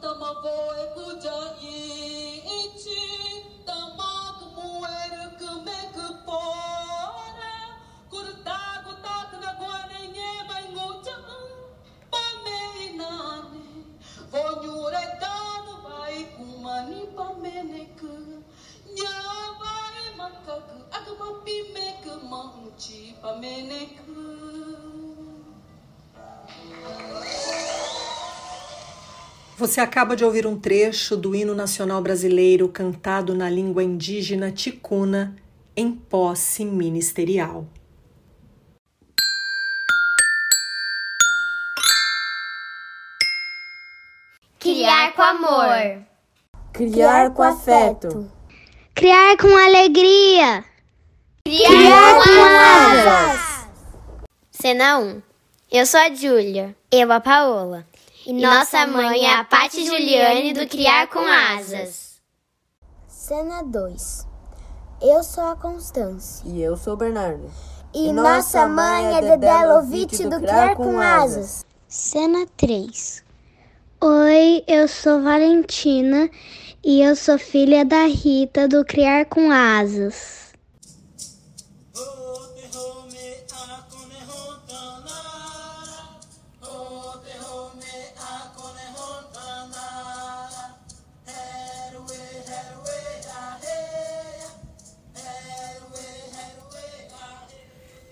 Guantanamo Você acaba de ouvir um trecho do hino nacional brasileiro cantado na língua indígena ticuna em posse ministerial. Criar com amor. Criar com afeto. Criar com alegria. Criar, Criar com asas. Cena 1. Eu sou a Júlia. Eu a Paola. E nossa mãe é a Pati Juliane do Criar com Asas. Cena 2. Eu sou a Constância. E eu sou o Bernardo. E, e nossa mãe é Dedé Lovitch do Criar com Asas. Cena 3. Oi, eu sou Valentina e eu sou filha da Rita do Criar com Asas.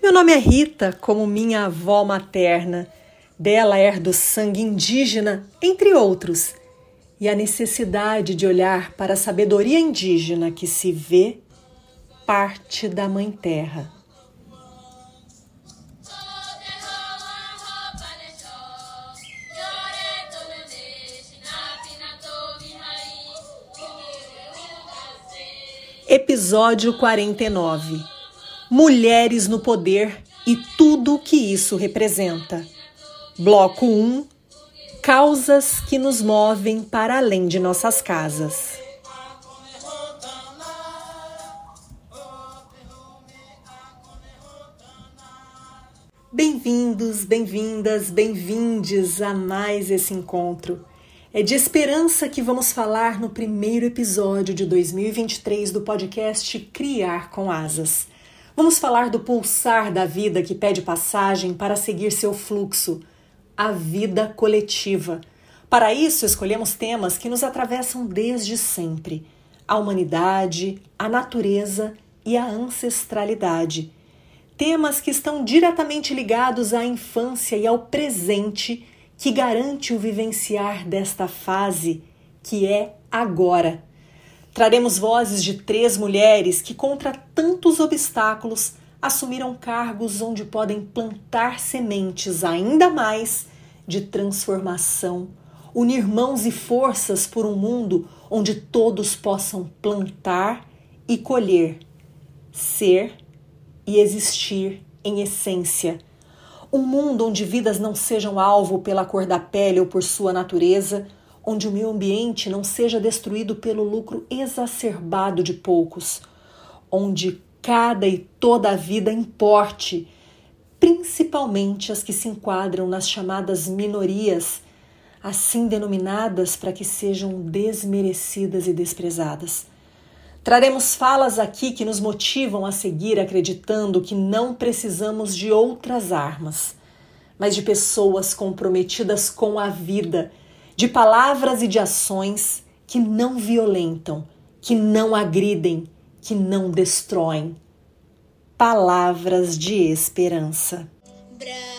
Meu nome é Rita, como minha avó materna. Dela herdo sangue indígena, entre outros, e a necessidade de olhar para a sabedoria indígena que se vê parte da Mãe Terra. Episódio 49 Mulheres no Poder e tudo o que isso representa. Bloco 1 Causas que nos movem para além de nossas casas. Bem-vindos, bem-vindas, bem-vindes a mais esse encontro. É de esperança que vamos falar no primeiro episódio de 2023 do podcast Criar com Asas. Vamos falar do pulsar da vida que pede passagem para seguir seu fluxo, a vida coletiva. Para isso, escolhemos temas que nos atravessam desde sempre: a humanidade, a natureza e a ancestralidade. Temas que estão diretamente ligados à infância e ao presente, que garante o vivenciar desta fase que é agora. Traremos vozes de três mulheres que, contra tantos obstáculos, assumiram cargos onde podem plantar sementes ainda mais de transformação, unir mãos e forças por um mundo onde todos possam plantar e colher, ser e existir em essência. Um mundo onde vidas não sejam alvo pela cor da pele ou por sua natureza onde o meio ambiente não seja destruído pelo lucro exacerbado de poucos, onde cada e toda a vida importe, principalmente as que se enquadram nas chamadas minorias, assim denominadas para que sejam desmerecidas e desprezadas. Traremos falas aqui que nos motivam a seguir acreditando que não precisamos de outras armas, mas de pessoas comprometidas com a vida de palavras e de ações que não violentam, que não agridem, que não destroem. Palavras de esperança. Brasil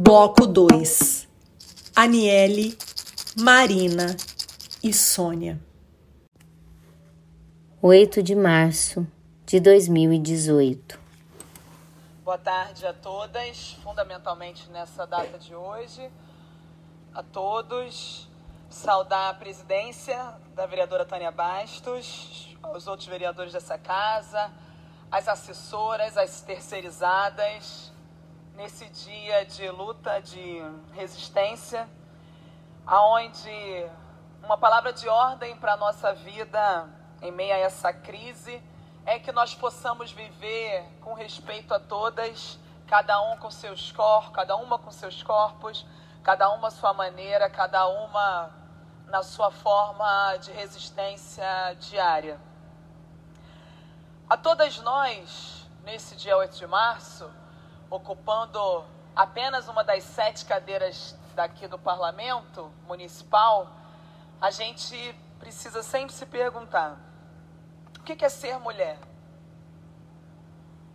Bloco 2. Aniele, Marina e Sônia. 8 de março de 2018. Boa tarde a todas, fundamentalmente nessa data de hoje. A todos, saudar a presidência da vereadora Tânia Bastos, os outros vereadores dessa casa, as assessoras, as terceirizadas, nesse dia de luta, de resistência, aonde uma palavra de ordem para a nossa vida em meio a essa crise é que nós possamos viver com respeito a todas, cada um com seus corpos, cada uma com seus corpos, cada uma à sua maneira, cada uma na sua forma de resistência diária. A todas nós, nesse dia 8 de março, ocupando apenas uma das sete cadeiras daqui do parlamento municipal, a gente precisa sempre se perguntar: o que é ser mulher?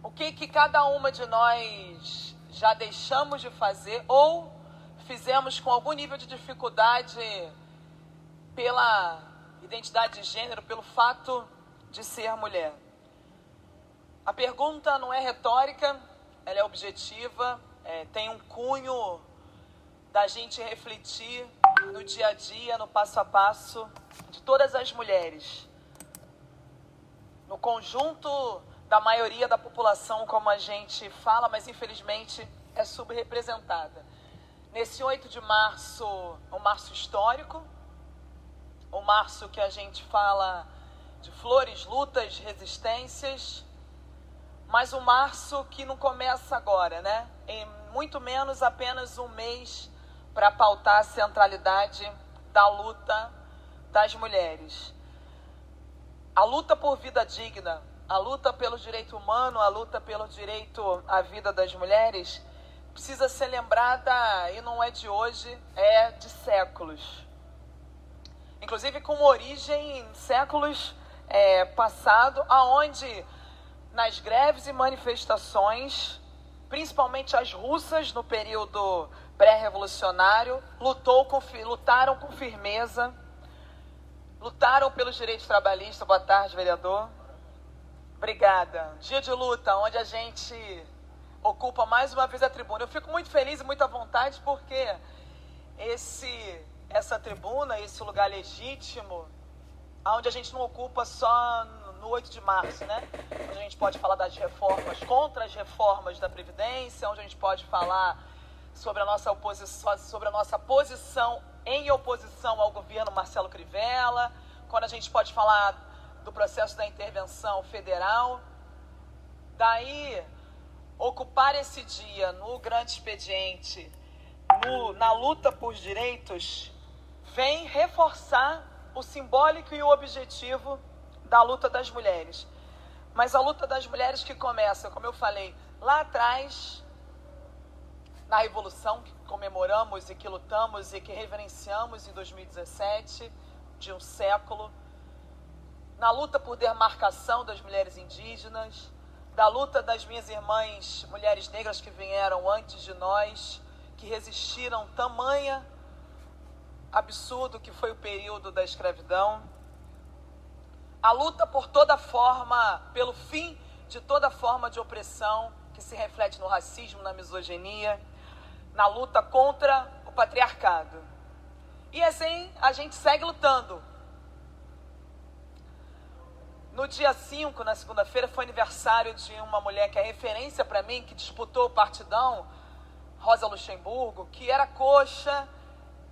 O que, que cada uma de nós já deixamos de fazer ou fizemos com algum nível de dificuldade pela identidade de gênero, pelo fato de ser mulher? A pergunta não é retórica, ela é objetiva, é, tem um cunho da gente refletir no dia a dia, no passo a passo de todas as mulheres. No conjunto da maioria da população, como a gente fala, mas infelizmente é subrepresentada. Nesse 8 de março, um março histórico, um março que a gente fala de flores, lutas, resistências, mas um março que não começa agora, né? Em muito menos apenas um mês para pautar a centralidade da luta das mulheres. A luta por vida digna, a luta pelo direito humano, a luta pelo direito à vida das mulheres precisa ser lembrada e não é de hoje, é de séculos. Inclusive com origem em séculos é, passado, aonde nas greves e manifestações, principalmente as russas no período pré-revolucionário, lutou com, lutaram com firmeza, lutaram pelos direitos trabalhistas. Boa tarde, vereador. Obrigada. Dia de luta, onde a gente ocupa mais uma vez a tribuna. Eu fico muito feliz e muito à vontade porque esse, essa tribuna, esse lugar legítimo, onde a gente não ocupa só no 8 de março, né? Onde a gente pode falar das reformas, contra as reformas da Previdência, onde a gente pode falar sobre a nossa oposição, sobre a nossa posição em oposição ao governo Marcelo Crivella, quando a gente pode falar do processo da intervenção federal. Daí, ocupar esse dia no grande expediente, no, na luta por direitos, vem reforçar o simbólico e o objetivo da luta das mulheres. Mas a luta das mulheres que começa, como eu falei, lá atrás, na Revolução, que comemoramos e que lutamos e que reverenciamos em 2017, de um século, na luta por demarcação das mulheres indígenas, da luta das minhas irmãs mulheres negras que vieram antes de nós, que resistiram tamanha absurdo que foi o período da escravidão a luta por toda forma, pelo fim de toda forma de opressão que se reflete no racismo, na misoginia, na luta contra o patriarcado. E assim a gente segue lutando. No dia 5, na segunda-feira, foi aniversário de uma mulher que é referência para mim, que disputou o partidão, Rosa Luxemburgo, que era coxa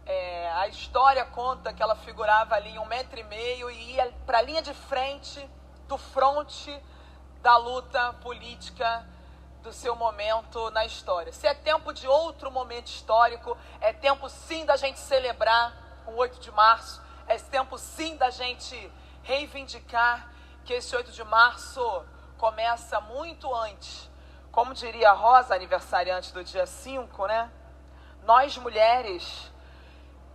é, a história conta que ela figurava ali em um metro e meio e ia para a linha de frente do fronte da luta política do seu momento na história. Se é tempo de outro momento histórico, é tempo sim da gente celebrar o 8 de março, é tempo sim da gente reivindicar que esse 8 de março começa muito antes. Como diria a Rosa, aniversariante do dia 5, né? Nós mulheres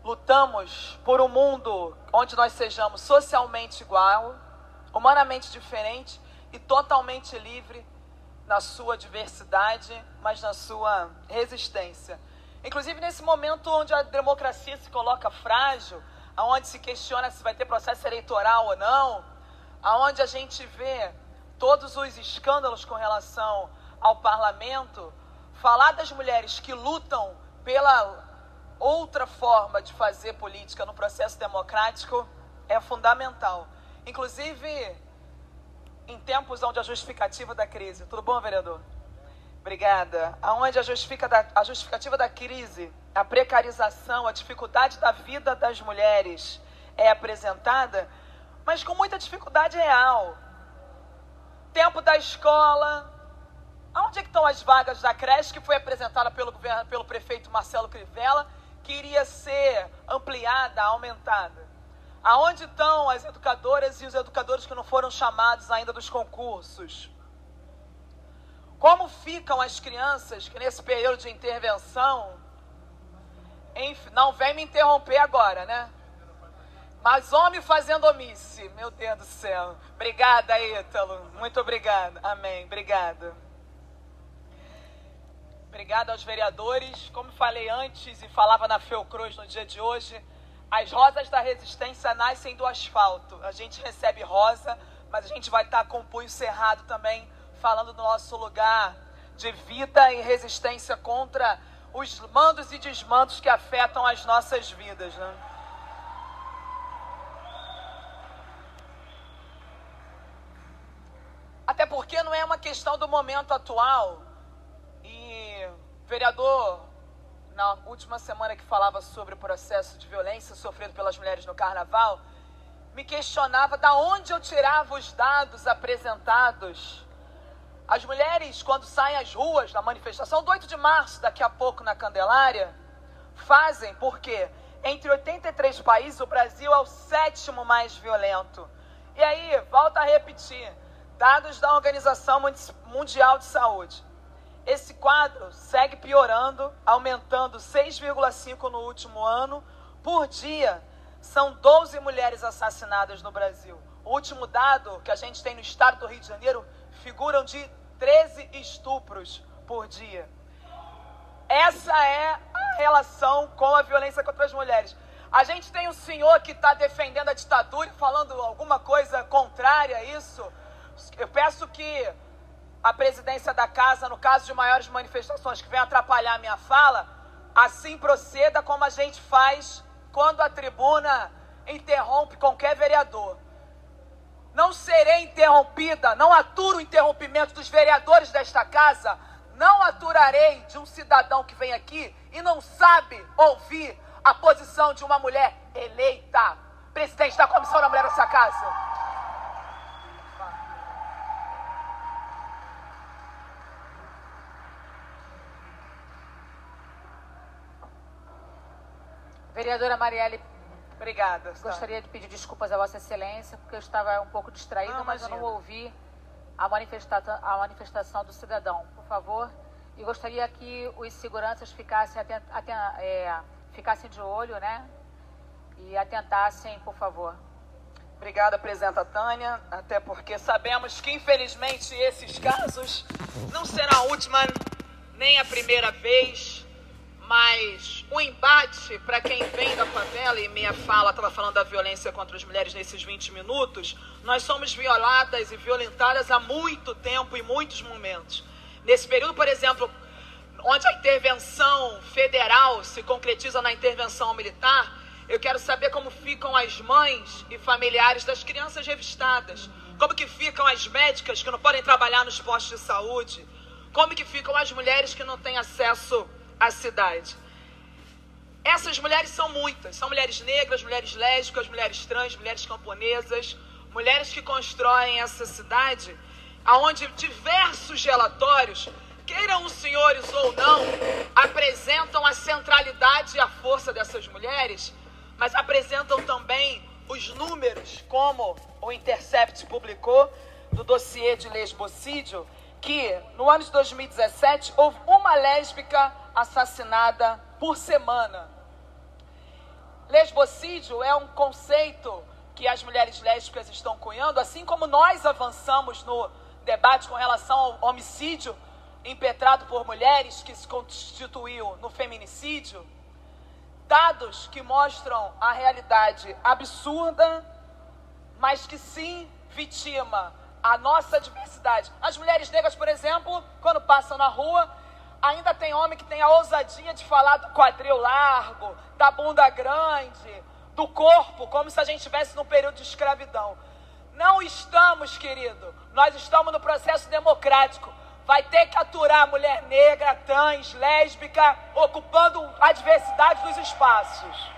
lutamos por um mundo onde nós sejamos socialmente igual, humanamente diferente e totalmente livre na sua diversidade, mas na sua resistência. Inclusive nesse momento onde a democracia se coloca frágil, aonde se questiona se vai ter processo eleitoral ou não, aonde a gente vê todos os escândalos com relação ao parlamento, falar das mulheres que lutam pela outra forma de fazer política no processo democrático é fundamental. Inclusive, em tempos onde a justificativa da crise. Tudo bom, vereador? Obrigada. Onde a, justifica da, a justificativa da crise, a precarização, a dificuldade da vida das mulheres é apresentada, mas com muita dificuldade real. Tempo da escola. Onde é estão as vagas da creche que foi apresentada pelo, governo, pelo prefeito Marcelo Crivella, que iria ser ampliada, aumentada? Aonde estão as educadoras e os educadores que não foram chamados ainda dos concursos? Como ficam as crianças que nesse período de intervenção. Enfim, não vem me interromper agora, né? Mas homem fazendo omisse. Meu Deus do céu. Obrigada, Ítalo. Muito obrigada. Amém. Obrigada. Obrigada aos vereadores. Como falei antes e falava na Felcruz no dia de hoje, as rosas da resistência nascem do asfalto. A gente recebe rosa, mas a gente vai estar com o punho cerrado também falando do nosso lugar de vida e resistência contra os mandos e desmandos que afetam as nossas vidas. Né? Até porque não é uma questão do momento atual. Vereador, na última semana que falava sobre o processo de violência sofrido pelas mulheres no carnaval, me questionava da onde eu tirava os dados apresentados as mulheres, quando saem às ruas na manifestação do 8 de março, daqui a pouco na Candelária, fazem porque entre 83 países o Brasil é o sétimo mais violento. E aí, volta a repetir, dados da Organização Mundial de Saúde. Esse quadro segue piorando, aumentando 6,5 no último ano. Por dia, são 12 mulheres assassinadas no Brasil. O último dado que a gente tem no estado do Rio de Janeiro figuram de 13 estupros por dia. Essa é a relação com a violência contra as mulheres. A gente tem um senhor que está defendendo a ditadura e falando alguma coisa contrária a isso. Eu peço que a presidência da casa, no caso de maiores manifestações que venham atrapalhar a minha fala, assim proceda como a gente faz quando a tribuna interrompe qualquer vereador. Não serei interrompida, não aturo o interrompimento dos vereadores desta casa, não aturarei de um cidadão que vem aqui e não sabe ouvir a posição de uma mulher eleita, presidente da Comissão da Mulher dessa casa. Vereadora Marielle Obrigada. Gostaria de pedir desculpas a Vossa Excelência, porque eu estava um pouco distraída, não, mas eu não ouvi a, manifesta a manifestação do cidadão. Por favor, e gostaria que os seguranças ficassem, é, ficassem de olho, né? E atentassem, por favor. Obrigada, presidenta Tânia, até porque sabemos que, infelizmente, esses casos não serão a última nem a primeira vez mas o embate para quem vem da favela, e minha fala estava falando da violência contra as mulheres nesses 20 minutos, nós somos violadas e violentadas há muito tempo, em muitos momentos. Nesse período, por exemplo, onde a intervenção federal se concretiza na intervenção militar, eu quero saber como ficam as mães e familiares das crianças revistadas, como que ficam as médicas que não podem trabalhar nos postos de saúde, como que ficam as mulheres que não têm acesso a cidade. Essas mulheres são muitas. São mulheres negras, mulheres lésbicas, mulheres trans, mulheres camponesas, mulheres que constroem essa cidade, aonde diversos relatórios, queiram os senhores ou não, apresentam a centralidade e a força dessas mulheres, mas apresentam também os números, como o Intercept publicou no dossiê de lesbocídio, que no ano de 2017 houve uma lésbica assassinada por semana. lesbocídio é um conceito que as mulheres lésbicas estão cunhando, assim como nós avançamos no debate com relação ao homicídio impetrado por mulheres, que se constituiu no feminicídio, dados que mostram a realidade absurda, mas que sim vitima a nossa diversidade. As mulheres negras, por exemplo, quando passam na rua, ainda tem homem que tem a ousadia de falar do quadril largo, da bunda grande, do corpo, como se a gente estivesse num período de escravidão. Não estamos, querido. Nós estamos no processo democrático. Vai ter que aturar mulher negra, trans, lésbica, ocupando a diversidade dos espaços.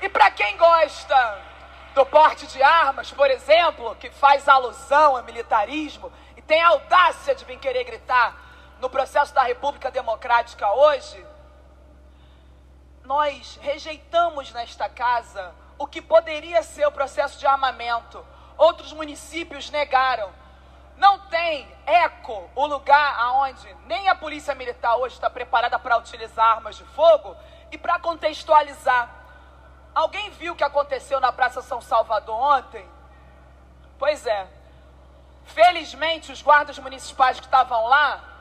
E para quem gosta do porte de armas, por exemplo, que faz alusão a militarismo e tem a audácia de vir querer gritar no processo da República Democrática hoje, nós rejeitamos nesta casa o que poderia ser o processo de armamento. Outros municípios negaram. Não tem eco o lugar aonde nem a polícia militar hoje está preparada para utilizar armas de fogo e para contextualizar. Alguém viu o que aconteceu na Praça São Salvador ontem? Pois é. Felizmente, os guardas municipais que estavam lá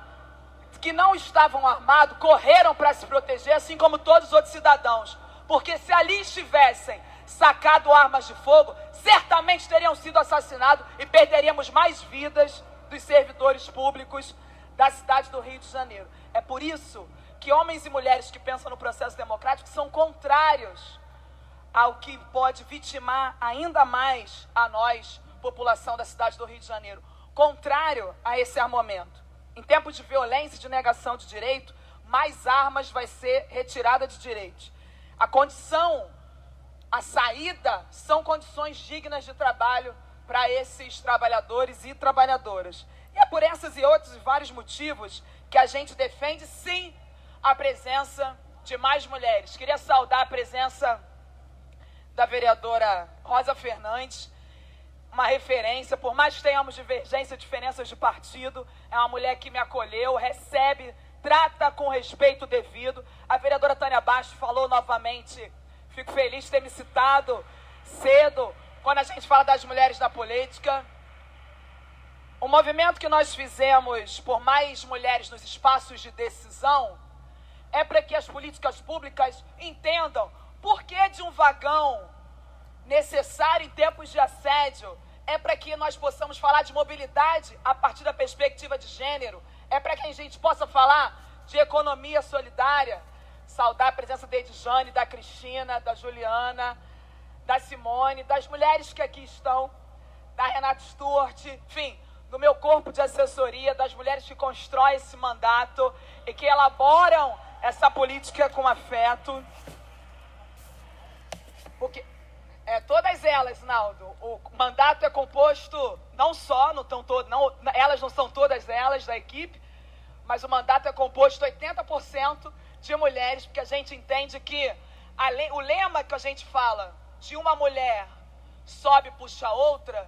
que não estavam armados correram para se proteger, assim como todos os outros cidadãos. Porque se ali estivessem sacado armas de fogo, certamente teriam sido assassinados e perderíamos mais vidas dos servidores públicos da cidade do Rio de Janeiro. É por isso que homens e mulheres que pensam no processo democrático são contrários ao que pode vitimar ainda mais a nós, população da cidade do Rio de Janeiro. Contrário a esse armamento. Em tempos de violência e de negação de direito, mais armas vai ser retirada de direitos. A condição, a saída, são condições dignas de trabalho para esses trabalhadores e trabalhadoras. E é por essas e outros vários motivos que a gente defende, sim, a presença de mais mulheres. Queria saudar a presença da vereadora Rosa Fernandes, uma referência, por mais que tenhamos divergência, diferenças de partido, é uma mulher que me acolheu, recebe, trata com respeito devido. A vereadora Tânia Baixo falou novamente, fico feliz de ter me citado cedo, quando a gente fala das mulheres na política. O movimento que nós fizemos por mais mulheres nos espaços de decisão é para que as políticas públicas entendam por que de um vagão necessário em tempos de assédio, é para que nós possamos falar de mobilidade a partir da perspectiva de gênero, é para que a gente possa falar de economia solidária, saudar a presença da Edjane, da Cristina, da Juliana, da Simone, das mulheres que aqui estão, da Renata Sturt, enfim, do meu corpo de assessoria, das mulheres que constroem esse mandato e que elaboram essa política com afeto. Porque é, todas elas, Naldo, o mandato é composto não só, não estão todo, não, elas não são todas elas da equipe, mas o mandato é composto 80% de mulheres, porque a gente entende que o lema que a gente fala de uma mulher sobe puxa outra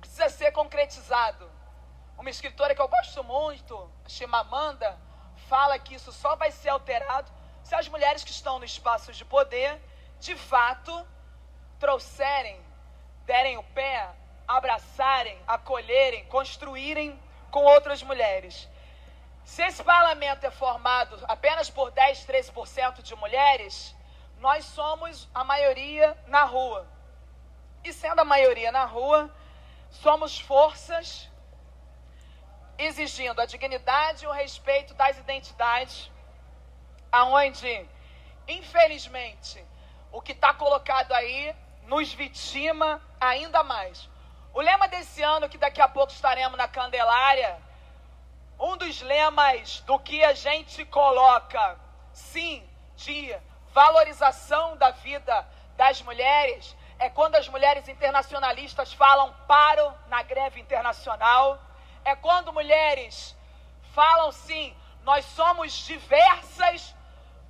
precisa ser concretizado. Uma escritora que eu gosto muito, Chimamanda, fala que isso só vai ser alterado se as mulheres que estão no espaço de poder, de fato, trouxerem, derem o pé, abraçarem, acolherem, construírem com outras mulheres. Se esse parlamento é formado apenas por 10, 13% de mulheres, nós somos a maioria na rua. E sendo a maioria na rua, somos forças exigindo a dignidade e o respeito das identidades, aonde, infelizmente, o que está colocado aí nos vitima ainda mais. O lema desse ano, que daqui a pouco estaremos na Candelária, um dos lemas do que a gente coloca, sim, de valorização da vida das mulheres, é quando as mulheres internacionalistas falam paro na greve internacional, é quando mulheres falam sim, nós somos diversas,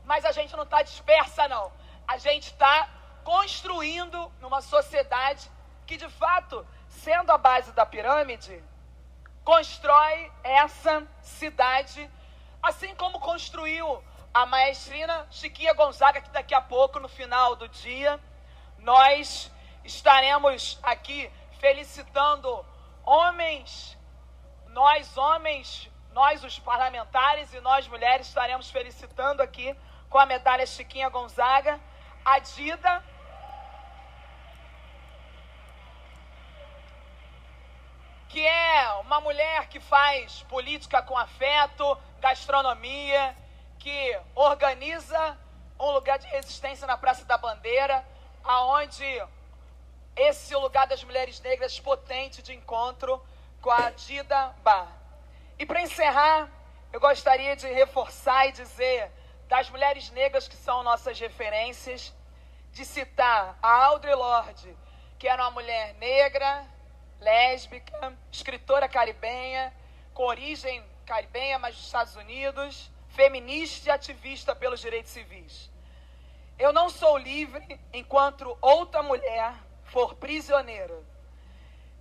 mas a gente não está dispersa, não. A gente está construindo numa sociedade que, de fato, sendo a base da pirâmide, constrói essa cidade, assim como construiu a maestrina Chiquinha Gonzaga, que daqui a pouco, no final do dia, nós estaremos aqui felicitando homens, nós homens, nós os parlamentares e nós mulheres estaremos felicitando aqui com a medalha Chiquinha Gonzaga, a Dida, que é uma mulher que faz política com afeto, gastronomia, que organiza um lugar de resistência na Praça da Bandeira, aonde esse lugar das mulheres negras potente de encontro com a Dida Bar. E para encerrar, eu gostaria de reforçar e dizer das mulheres negras que são nossas referências, de citar a Audre Lorde, que era uma mulher negra, lésbica, escritora caribenha, com origem caribenha, mas dos Estados Unidos, feminista e ativista pelos direitos civis. Eu não sou livre enquanto outra mulher for prisioneira,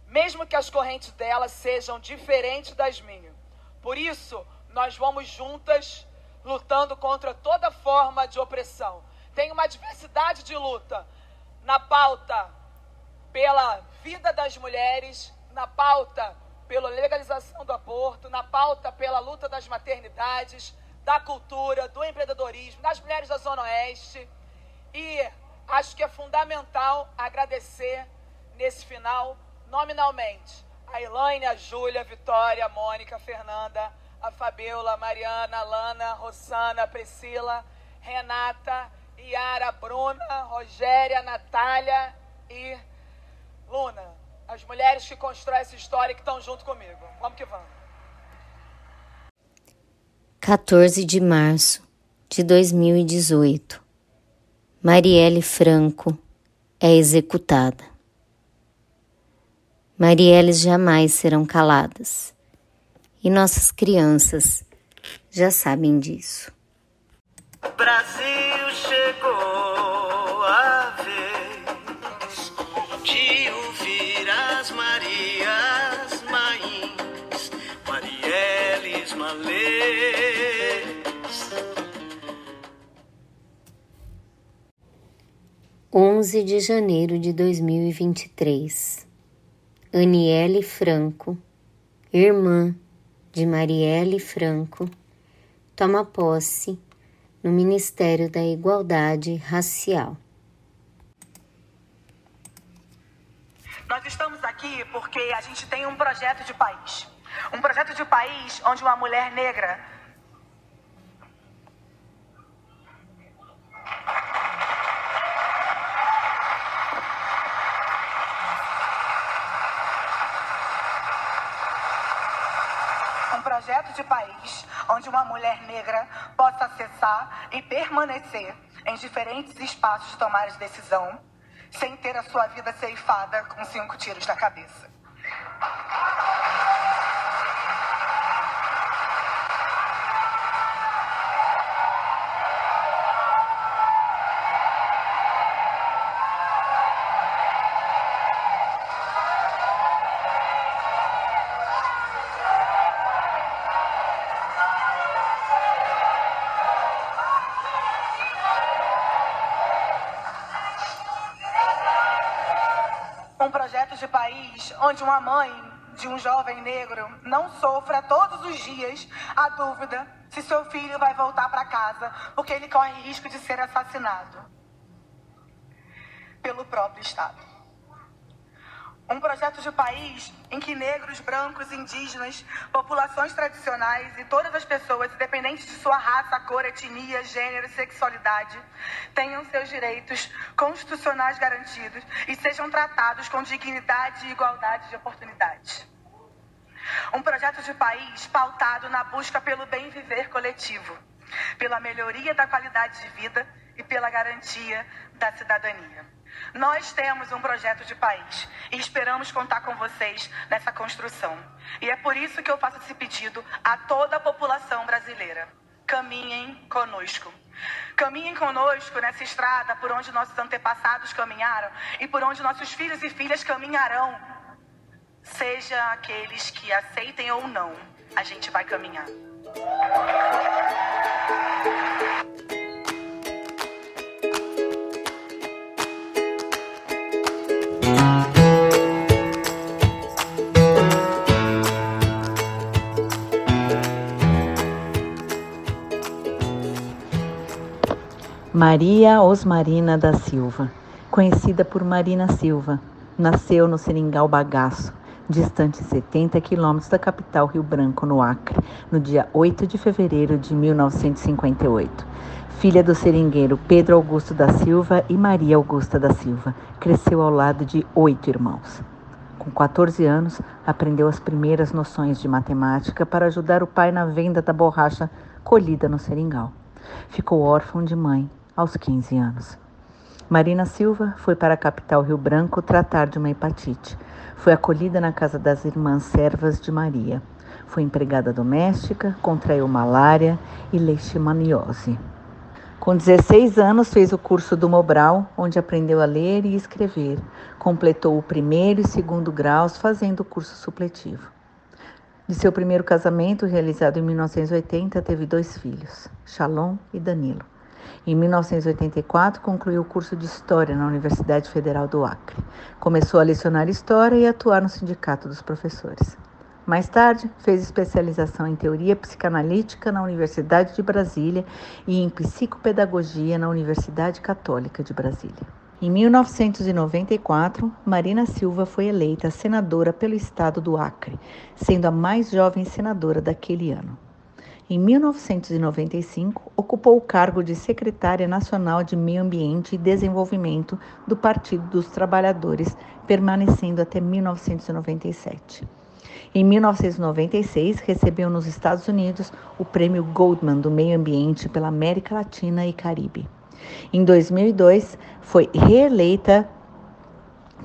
mesmo que as correntes dela sejam diferentes das minhas. Por isso, nós vamos juntas lutando contra toda forma de opressão. Tem uma diversidade de luta na pauta pela vida das mulheres, na pauta pela legalização do aborto, na pauta pela luta das maternidades, da cultura, do empreendedorismo, das mulheres da Zona Oeste. E acho que é fundamental agradecer nesse final, nominalmente, a Elaine, a Júlia, a Vitória, a Mônica, a Fernanda, a Fabiola, Mariana, Lana, a Rosana, a Priscila, Renata, Yara, Bruna, Rogéria, Natália e Luna. As mulheres que constroem essa história e que estão junto comigo. Vamos que vamos. 14 de março de 2018. Marielle Franco é executada. Marielles jamais serão caladas e nossas crianças já sabem disso. Brasil chegou a vez de ouvir as Marias Mains, Marielles Malês. Onze de janeiro de 2023. Aniele Franco, irmã de Marielle Franco, toma posse no Ministério da Igualdade Racial. Nós estamos aqui porque a gente tem um projeto de país. Um projeto de país onde uma mulher negra um projeto de país onde uma mulher negra possa acessar e permanecer em diferentes espaços de tomar de decisão, sem ter a sua vida ceifada com cinco tiros na cabeça. Onde uma mãe de um jovem negro não sofra todos os dias a dúvida se seu filho vai voltar para casa porque ele corre risco de ser assassinado pelo próprio Estado. Um projeto de país em que negros, brancos, indígenas, populações tradicionais e todas as pessoas, independente de sua raça, cor, etnia, gênero sexualidade, tenham seus direitos constitucionais garantidos e sejam tratados com dignidade e igualdade de oportunidades. Um projeto de país pautado na busca pelo bem viver coletivo, pela melhoria da qualidade de vida e pela garantia da cidadania. Nós temos um projeto de país e esperamos contar com vocês nessa construção. E é por isso que eu faço esse pedido a toda a população brasileira. Caminhem conosco. Caminhem conosco nessa estrada por onde nossos antepassados caminharam e por onde nossos filhos e filhas caminharão. Seja aqueles que aceitem ou não, a gente vai caminhar. Maria Osmarina da Silva, conhecida por Marina Silva, nasceu no Seringal Bagaço, distante 70 quilômetros da capital Rio Branco, no Acre, no dia 8 de fevereiro de 1958. Filha do seringueiro Pedro Augusto da Silva e Maria Augusta da Silva, cresceu ao lado de oito irmãos. Com 14 anos, aprendeu as primeiras noções de matemática para ajudar o pai na venda da borracha colhida no seringal. Ficou órfão de mãe aos 15 anos. Marina Silva foi para a capital Rio Branco tratar de uma hepatite. Foi acolhida na casa das irmãs servas de Maria. Foi empregada doméstica, contraiu malária e leishmaniose. Com 16 anos, fez o curso do Mobral, onde aprendeu a ler e escrever. Completou o primeiro e segundo graus, fazendo o curso supletivo. De seu primeiro casamento, realizado em 1980, teve dois filhos, Shalom e Danilo. Em 1984, concluiu o curso de História na Universidade Federal do Acre. Começou a lecionar História e atuar no Sindicato dos Professores. Mais tarde, fez especialização em Teoria Psicanalítica na Universidade de Brasília e em Psicopedagogia na Universidade Católica de Brasília. Em 1994, Marina Silva foi eleita senadora pelo estado do Acre, sendo a mais jovem senadora daquele ano. Em 1995, ocupou o cargo de secretária nacional de Meio Ambiente e Desenvolvimento do Partido dos Trabalhadores, permanecendo até 1997. Em 1996, recebeu nos Estados Unidos o Prêmio Goldman do Meio Ambiente pela América Latina e Caribe. Em 2002, foi reeleita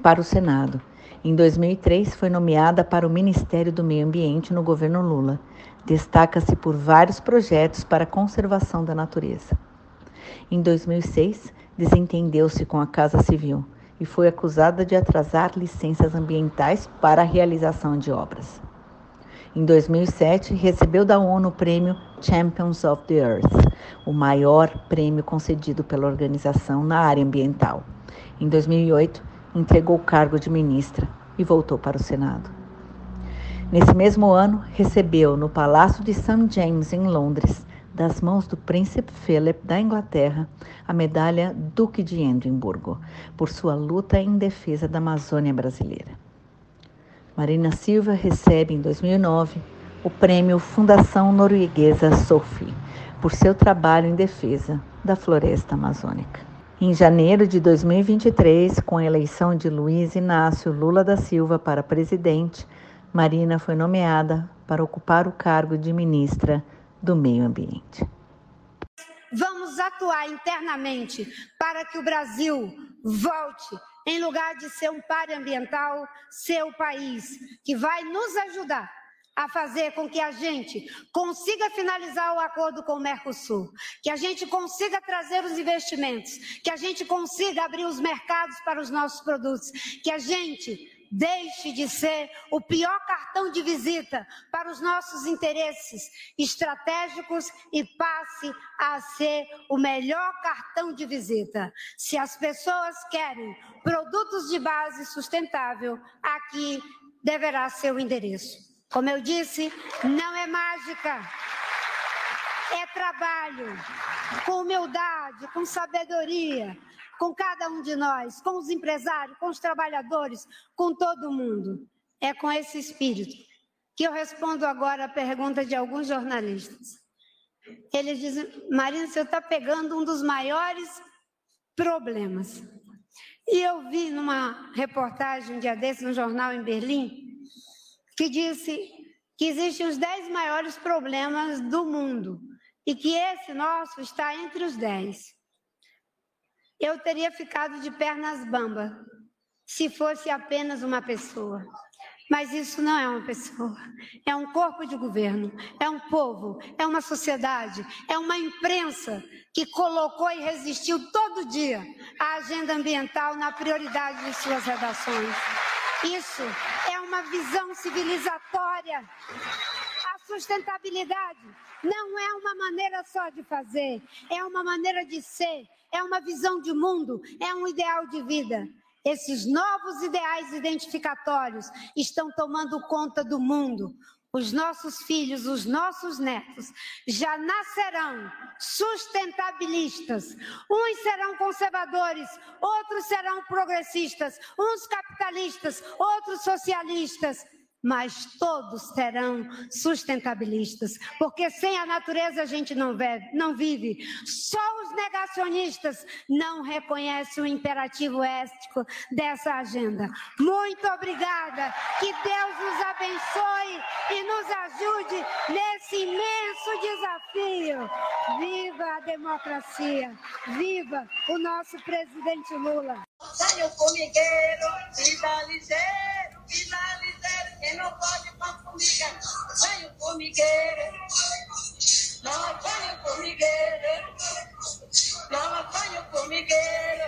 para o Senado. Em 2003, foi nomeada para o Ministério do Meio Ambiente no governo Lula. Destaca-se por vários projetos para a conservação da natureza. Em 2006, desentendeu-se com a Casa Civil e foi acusada de atrasar licenças ambientais para a realização de obras. Em 2007, recebeu da ONU o prêmio Champions of the Earth, o maior prêmio concedido pela organização na área ambiental. Em 2008, entregou o cargo de ministra e voltou para o Senado. Nesse mesmo ano, recebeu no Palácio de St. James, em Londres, das mãos do príncipe Philip da Inglaterra, a medalha Duque de Edimburgo, por sua luta em defesa da Amazônia brasileira. Marina Silva recebe em 2009 o prêmio Fundação Norueguesa Sophie, por seu trabalho em defesa da floresta amazônica. Em janeiro de 2023, com a eleição de Luiz Inácio Lula da Silva para presidente, Marina foi nomeada para ocupar o cargo de ministra do Meio Ambiente. Vamos atuar internamente para que o Brasil volte, em lugar de ser um páreo ambiental, ser o país que vai nos ajudar a fazer com que a gente consiga finalizar o acordo com o Mercosul, que a gente consiga trazer os investimentos, que a gente consiga abrir os mercados para os nossos produtos, que a gente deixe de ser o pior cartão de visita para os nossos interesses estratégicos e passe a ser o melhor cartão de visita. Se as pessoas querem produtos de base sustentável, aqui deverá ser o endereço. Como eu disse, não é mágica. É trabalho, com humildade, com sabedoria, com cada um de nós, com os empresários, com os trabalhadores, com todo mundo. É com esse espírito que eu respondo agora a pergunta de alguns jornalistas. Eles dizem, Marina, você está pegando um dos maiores problemas. E eu vi numa reportagem um dia desse no jornal em Berlim, que disse que existem os dez maiores problemas do mundo e que esse nosso está entre os dez eu teria ficado de pernas bambas se fosse apenas uma pessoa. Mas isso não é uma pessoa, é um corpo de governo, é um povo, é uma sociedade, é uma imprensa que colocou e resistiu todo dia à agenda ambiental na prioridade de suas redações. Isso é uma visão civilizatória. Sustentabilidade não é uma maneira só de fazer, é uma maneira de ser, é uma visão de mundo, é um ideal de vida. Esses novos ideais identificatórios estão tomando conta do mundo. Os nossos filhos, os nossos netos já nascerão sustentabilistas. Uns serão conservadores, outros serão progressistas, uns capitalistas, outros socialistas mas todos serão sustentabilistas, porque sem a natureza a gente não vive, não vive. Só os negacionistas não reconhecem o imperativo ético dessa agenda. Muito obrigada, que Deus nos abençoe e nos ajude nesse imenso desafio. Viva a democracia, viva o nosso presidente Lula. O formigueiro, vida ligeiro, vida ligeiro, que não pode confundir. Sai o formigueiro, não apanha o formigueiro, não apanha o formigueiro.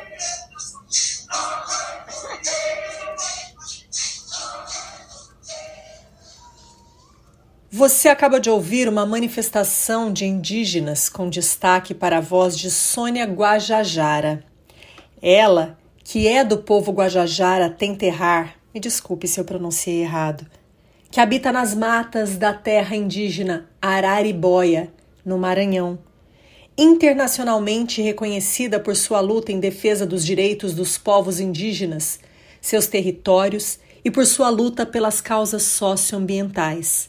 Você acaba de ouvir uma manifestação de indígenas com destaque para a voz de Sônia Guajajara. Ela que é do povo Guajajara Tenterrar, me desculpe se eu pronunciei errado, que habita nas matas da terra indígena Araribóia, no Maranhão, internacionalmente reconhecida por sua luta em defesa dos direitos dos povos indígenas, seus territórios e por sua luta pelas causas socioambientais.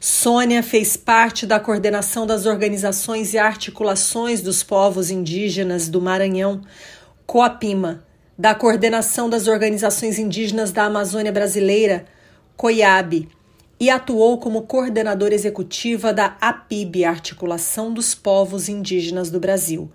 Sônia fez parte da coordenação das organizações e articulações dos povos indígenas do Maranhão, Coapima, da Coordenação das Organizações Indígenas da Amazônia Brasileira, COIAB, e atuou como coordenadora executiva da APIB, Articulação dos Povos Indígenas do Brasil.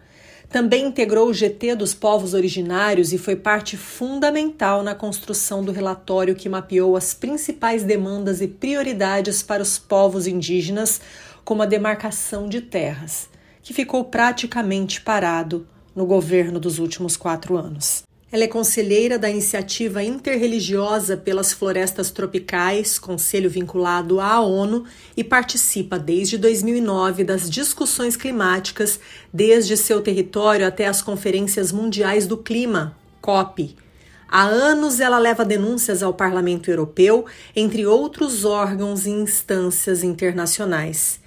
Também integrou o GT dos Povos Originários e foi parte fundamental na construção do relatório que mapeou as principais demandas e prioridades para os povos indígenas, como a demarcação de terras, que ficou praticamente parado no governo dos últimos quatro anos. Ela é conselheira da Iniciativa Interreligiosa pelas Florestas Tropicais, conselho vinculado à ONU, e participa desde 2009 das discussões climáticas, desde seu território até as Conferências Mundiais do Clima, COP. Há anos ela leva denúncias ao Parlamento Europeu, entre outros órgãos e instâncias internacionais.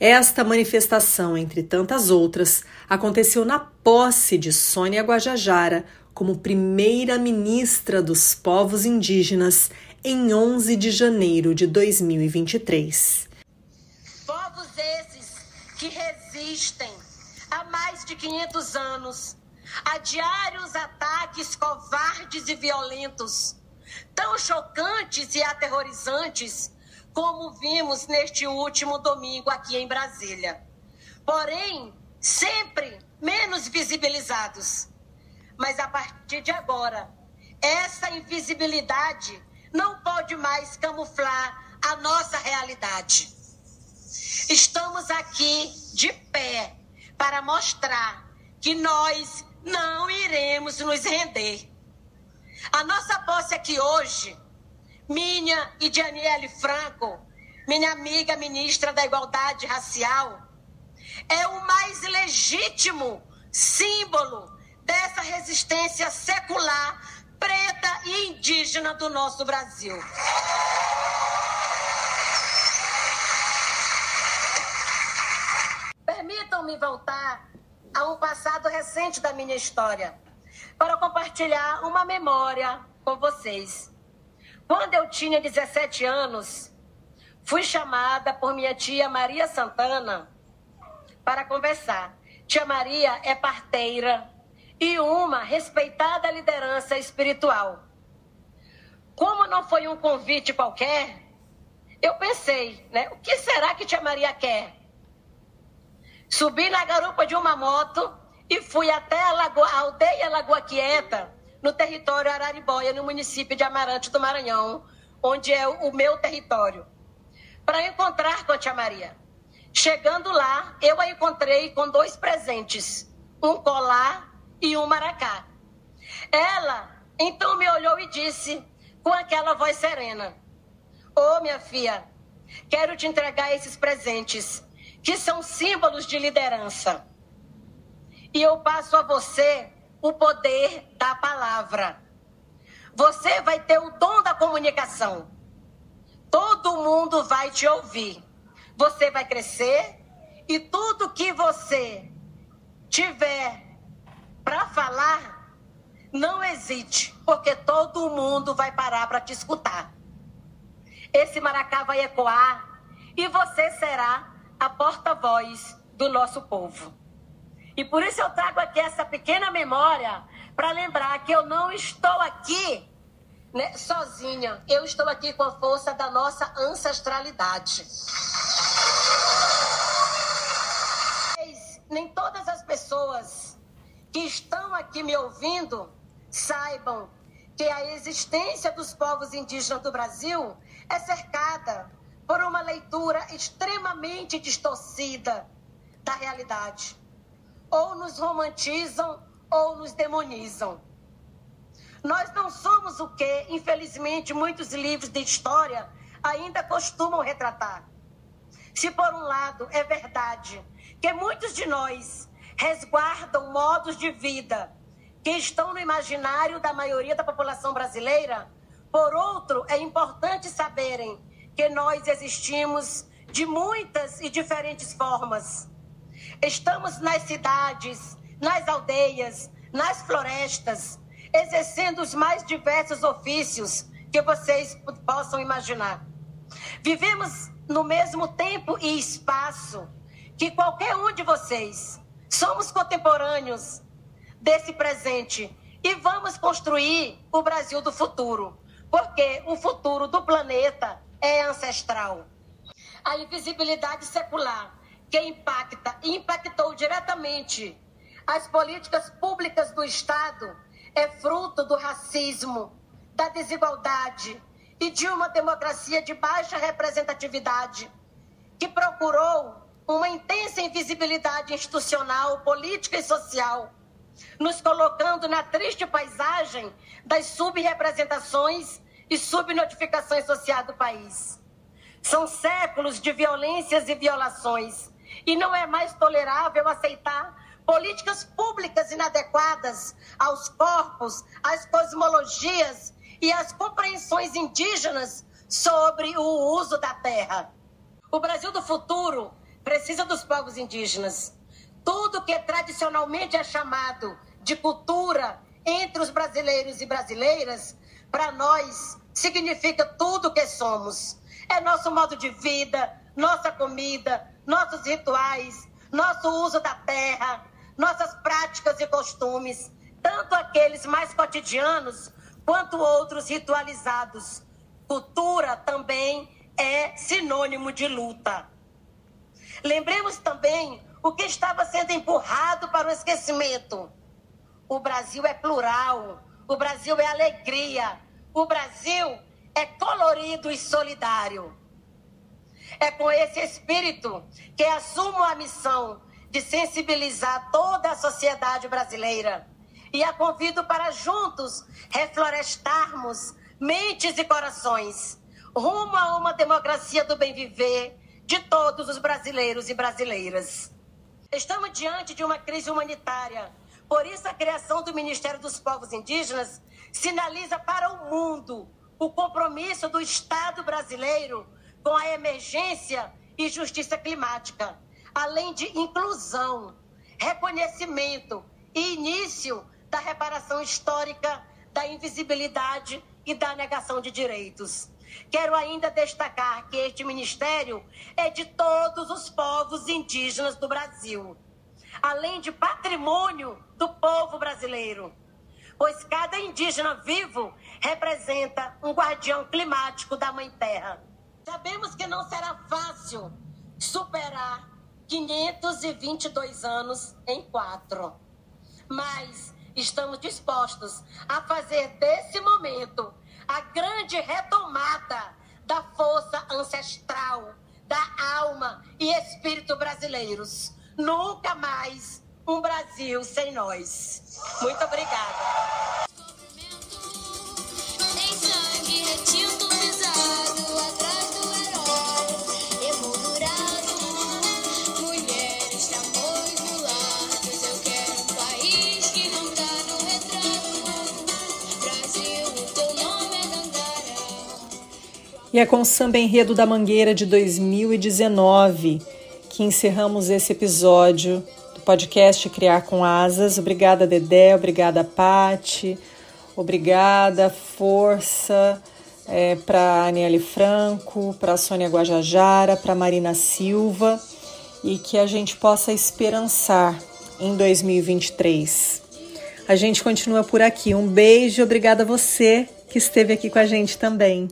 Esta manifestação, entre tantas outras, aconteceu na posse de Sônia Guajajara, como primeira-ministra dos povos indígenas em 11 de janeiro de 2023. Povos esses que resistem há mais de 500 anos a diários ataques covardes e violentos, tão chocantes e aterrorizantes como vimos neste último domingo aqui em Brasília. Porém, sempre menos visibilizados mas a partir de agora, essa invisibilidade não pode mais camuflar a nossa realidade. Estamos aqui de pé para mostrar que nós não iremos nos render. A nossa posse aqui hoje, minha e de Aniele Franco, minha amiga ministra da Igualdade Racial, é o mais legítimo símbolo dessa resistência secular, preta e indígena do nosso Brasil. Permitam-me voltar a um passado recente da minha história para compartilhar uma memória com vocês. Quando eu tinha 17 anos, fui chamada por minha tia Maria Santana para conversar. Tia Maria é parteira e uma respeitada liderança espiritual. Como não foi um convite qualquer, eu pensei, né? O que será que Tia Maria quer? Subi na garupa de uma moto e fui até a, Lagoa, a aldeia Lagoa Quieta, no território Araribóia, no município de Amarante do Maranhão, onde é o meu território, para encontrar com a Tia Maria. Chegando lá, eu a encontrei com dois presentes: um colar e um maracá. Ela então me olhou e disse com aquela voz serena: Ô oh, minha filha, quero te entregar esses presentes que são símbolos de liderança. E eu passo a você o poder da palavra. você vai ter o dom da comunicação. Todo mundo vai te ouvir. Você vai crescer e tudo que você tiver para falar, não hesite, porque todo mundo vai parar para te escutar. Esse maracá vai ecoar e você será a porta-voz do nosso povo. E por isso eu trago aqui essa pequena memória para lembrar que eu não estou aqui né, sozinha. Eu estou aqui com a força da nossa ancestralidade. Nem todas as pessoas que estão aqui me ouvindo saibam que a existência dos povos indígenas do Brasil é cercada por uma leitura extremamente distorcida da realidade. Ou nos romantizam ou nos demonizam. Nós não somos o que, infelizmente, muitos livros de história ainda costumam retratar. Se, por um lado, é verdade que muitos de nós resguardam modos de vida que estão no imaginário da maioria da população brasileira, por outro, é importante saberem que nós existimos de muitas e diferentes formas. Estamos nas cidades, nas aldeias, nas florestas, exercendo os mais diversos ofícios que vocês possam imaginar. Vivemos no mesmo tempo e espaço que qualquer um de vocês. Somos contemporâneos desse presente e vamos construir o Brasil do futuro, porque o futuro do planeta é ancestral. A invisibilidade secular que impacta e impactou diretamente as políticas públicas do Estado é fruto do racismo, da desigualdade e de uma democracia de baixa representatividade, que procurou uma intensa invisibilidade institucional, política e social, nos colocando na triste paisagem das subrepresentações e subnotificações sociais do país. São séculos de violências e violações, e não é mais tolerável aceitar políticas públicas inadequadas aos corpos, às cosmologias e às compreensões indígenas sobre o uso da terra. O Brasil do futuro precisa dos povos indígenas. Tudo que tradicionalmente é chamado de cultura entre os brasileiros e brasileiras, para nós significa tudo o que somos. É nosso modo de vida, nossa comida, nossos rituais, nosso uso da terra, nossas práticas e costumes, tanto aqueles mais cotidianos quanto outros ritualizados. Cultura também é sinônimo de luta. Lembremos também o que estava sendo empurrado para o esquecimento. O Brasil é plural, o Brasil é alegria, o Brasil é colorido e solidário. É com esse espírito que assumo a missão de sensibilizar toda a sociedade brasileira. E a convido para juntos reflorestarmos mentes e corações rumo a uma democracia do bem viver de todos os brasileiros e brasileiras. Estamos diante de uma crise humanitária. Por isso, a criação do Ministério dos Povos Indígenas sinaliza para o mundo o compromisso do Estado brasileiro com a emergência e justiça climática além de inclusão, reconhecimento e início da reparação histórica, da invisibilidade e da negação de direitos. Quero ainda destacar que este ministério é de todos os povos indígenas do Brasil, além de patrimônio do povo brasileiro, pois cada indígena vivo representa um guardião climático da Mãe Terra. Sabemos que não será fácil superar 522 anos em quatro. Mas estamos dispostos a fazer desse momento a grande retomada da força ancestral, da alma e espírito brasileiros. Nunca mais um Brasil sem nós. Muito obrigada. E é com o samba enredo da Mangueira de 2019 que encerramos esse episódio do podcast Criar com Asas. Obrigada, Dedé, obrigada, Pati, obrigada, força é, para Aniele Franco, para Sônia Guajajara, para Marina Silva e que a gente possa esperançar em 2023. A gente continua por aqui. Um beijo, obrigada a você que esteve aqui com a gente também.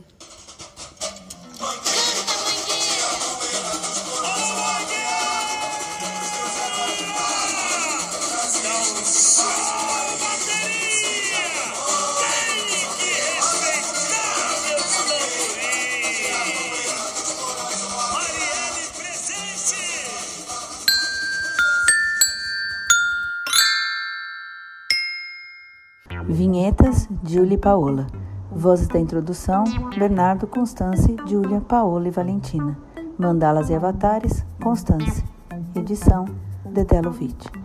Paola. Vozes da introdução, Bernardo, Constance, Júlia, Paola e Valentina. Mandalas e avatares, Constance. Edição, Dedé Lovitch.